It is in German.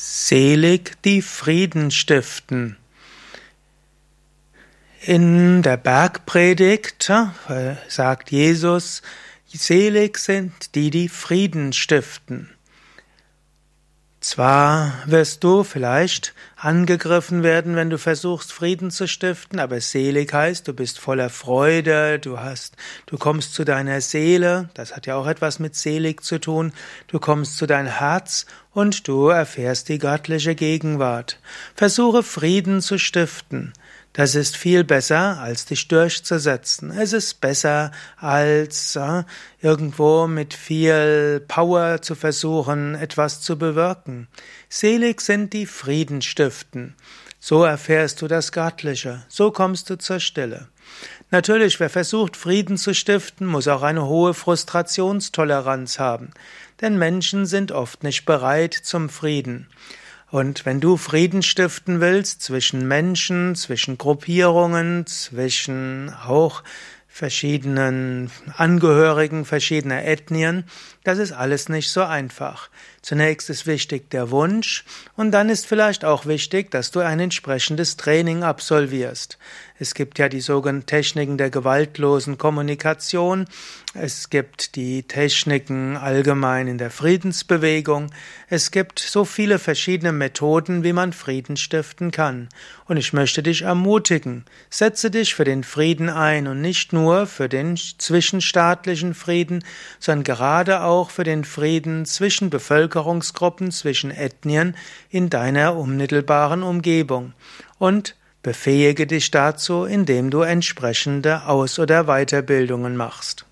Selig die Frieden stiften. In der Bergpredigt äh, sagt Jesus, selig sind die, die Frieden stiften. Zwar wirst du vielleicht angegriffen werden, wenn du versuchst, Frieden zu stiften, aber selig heißt, du bist voller Freude, du hast, du kommst zu deiner Seele, das hat ja auch etwas mit selig zu tun, du kommst zu deinem Herz und du erfährst die göttliche Gegenwart. Versuche Frieden zu stiften. Das ist viel besser, als dich durchzusetzen. Es ist besser, als äh, irgendwo mit viel Power zu versuchen, etwas zu bewirken. Selig sind die Friedenstiften. So erfährst du das Göttliche, so kommst du zur Stille. Natürlich, wer versucht, Frieden zu stiften, muss auch eine hohe Frustrationstoleranz haben, denn Menschen sind oft nicht bereit zum Frieden. Und wenn du Frieden stiften willst zwischen Menschen, zwischen Gruppierungen, zwischen auch verschiedenen Angehörigen verschiedener Ethnien, das ist alles nicht so einfach. Zunächst ist wichtig der Wunsch und dann ist vielleicht auch wichtig, dass du ein entsprechendes Training absolvierst. Es gibt ja die sogenannten Techniken der gewaltlosen Kommunikation, es gibt die Techniken allgemein in der Friedensbewegung, es gibt so viele verschiedene Methoden, wie man Frieden stiften kann. Und ich möchte dich ermutigen, setze dich für den Frieden ein und nicht nur für den zwischenstaatlichen Frieden, sondern gerade auch für den Frieden zwischen Bevölkerungsgruppen, zwischen Ethnien in deiner unmittelbaren Umgebung. Und befähige dich dazu, indem du entsprechende Aus- oder Weiterbildungen machst.